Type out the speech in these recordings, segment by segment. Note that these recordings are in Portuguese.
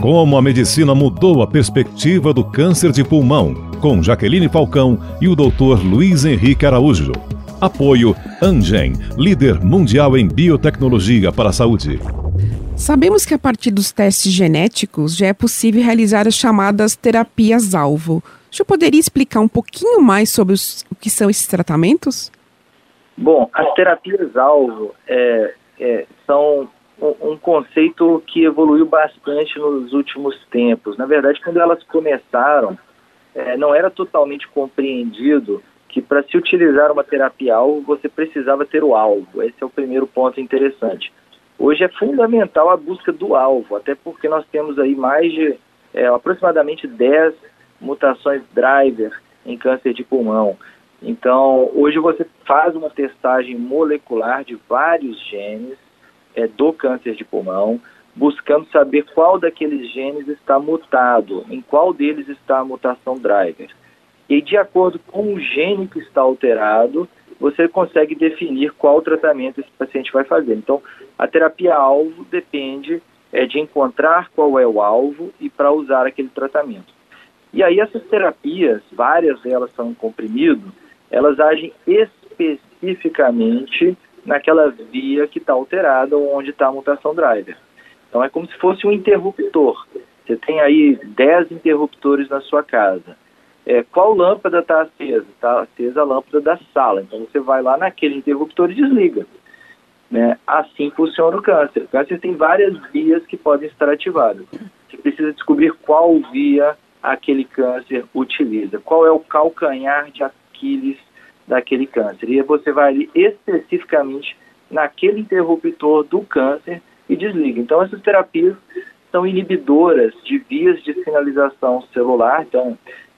Como a medicina mudou a perspectiva do câncer de pulmão, com Jaqueline Falcão e o Dr. Luiz Henrique Araújo. Apoio Angen, líder mundial em biotecnologia para a saúde. Sabemos que a partir dos testes genéticos já é possível realizar as chamadas terapias-alvo. O senhor poderia explicar um pouquinho mais sobre os, o que são esses tratamentos? Bom, as terapias-alvo é, é, são um, um conceito que evoluiu bastante nos últimos tempos. Na verdade, quando elas começaram, é, não era totalmente compreendido que para se utilizar uma terapia-alvo você precisava ter o alvo. Esse é o primeiro ponto interessante. Hoje é fundamental a busca do alvo, até porque nós temos aí mais de é, aproximadamente 10 mutações driver em câncer de pulmão. Então, hoje você faz uma testagem molecular de vários genes é, do câncer de pulmão, buscando saber qual daqueles genes está mutado, em qual deles está a mutação driver. E de acordo com o gene que está alterado, você consegue definir qual tratamento esse paciente vai fazer. Então, a terapia-alvo depende é, de encontrar qual é o alvo e para usar aquele tratamento. E aí essas terapias, várias delas são em comprimido, elas agem especificamente naquela via que está alterada ou onde está a mutação driver. Então é como se fosse um interruptor. Você tem aí 10 interruptores na sua casa. É, qual lâmpada está acesa? Está acesa a lâmpada da sala. Então você vai lá naquele interruptor e desliga. Né? Assim funciona o câncer. O câncer tem várias vias que podem estar ativadas. Você precisa descobrir qual via aquele câncer utiliza, qual é o calcanhar de Aquiles daquele câncer. E você vai ali especificamente naquele interruptor do câncer e desliga. Então, essas terapias são inibidoras de vias de sinalização celular. Então,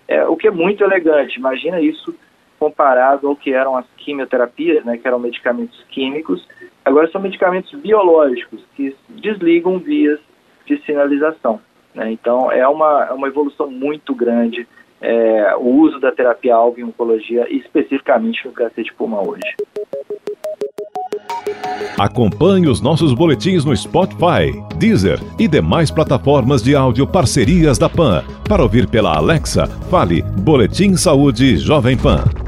é, o que é muito elegante. Imagina isso comparado ao que eram as quimioterapias, né, que eram medicamentos químicos. Agora são medicamentos biológicos que desligam vias de sinalização. Né? Então, é uma, é uma evolução muito grande é, o uso da terapia-alvo em oncologia, especificamente no câncer de pulmão hoje. Acompanhe os nossos boletins no Spotify, Deezer e demais plataformas de áudio parcerias da PAN. Para ouvir pela Alexa, fale Boletim Saúde Jovem Pan.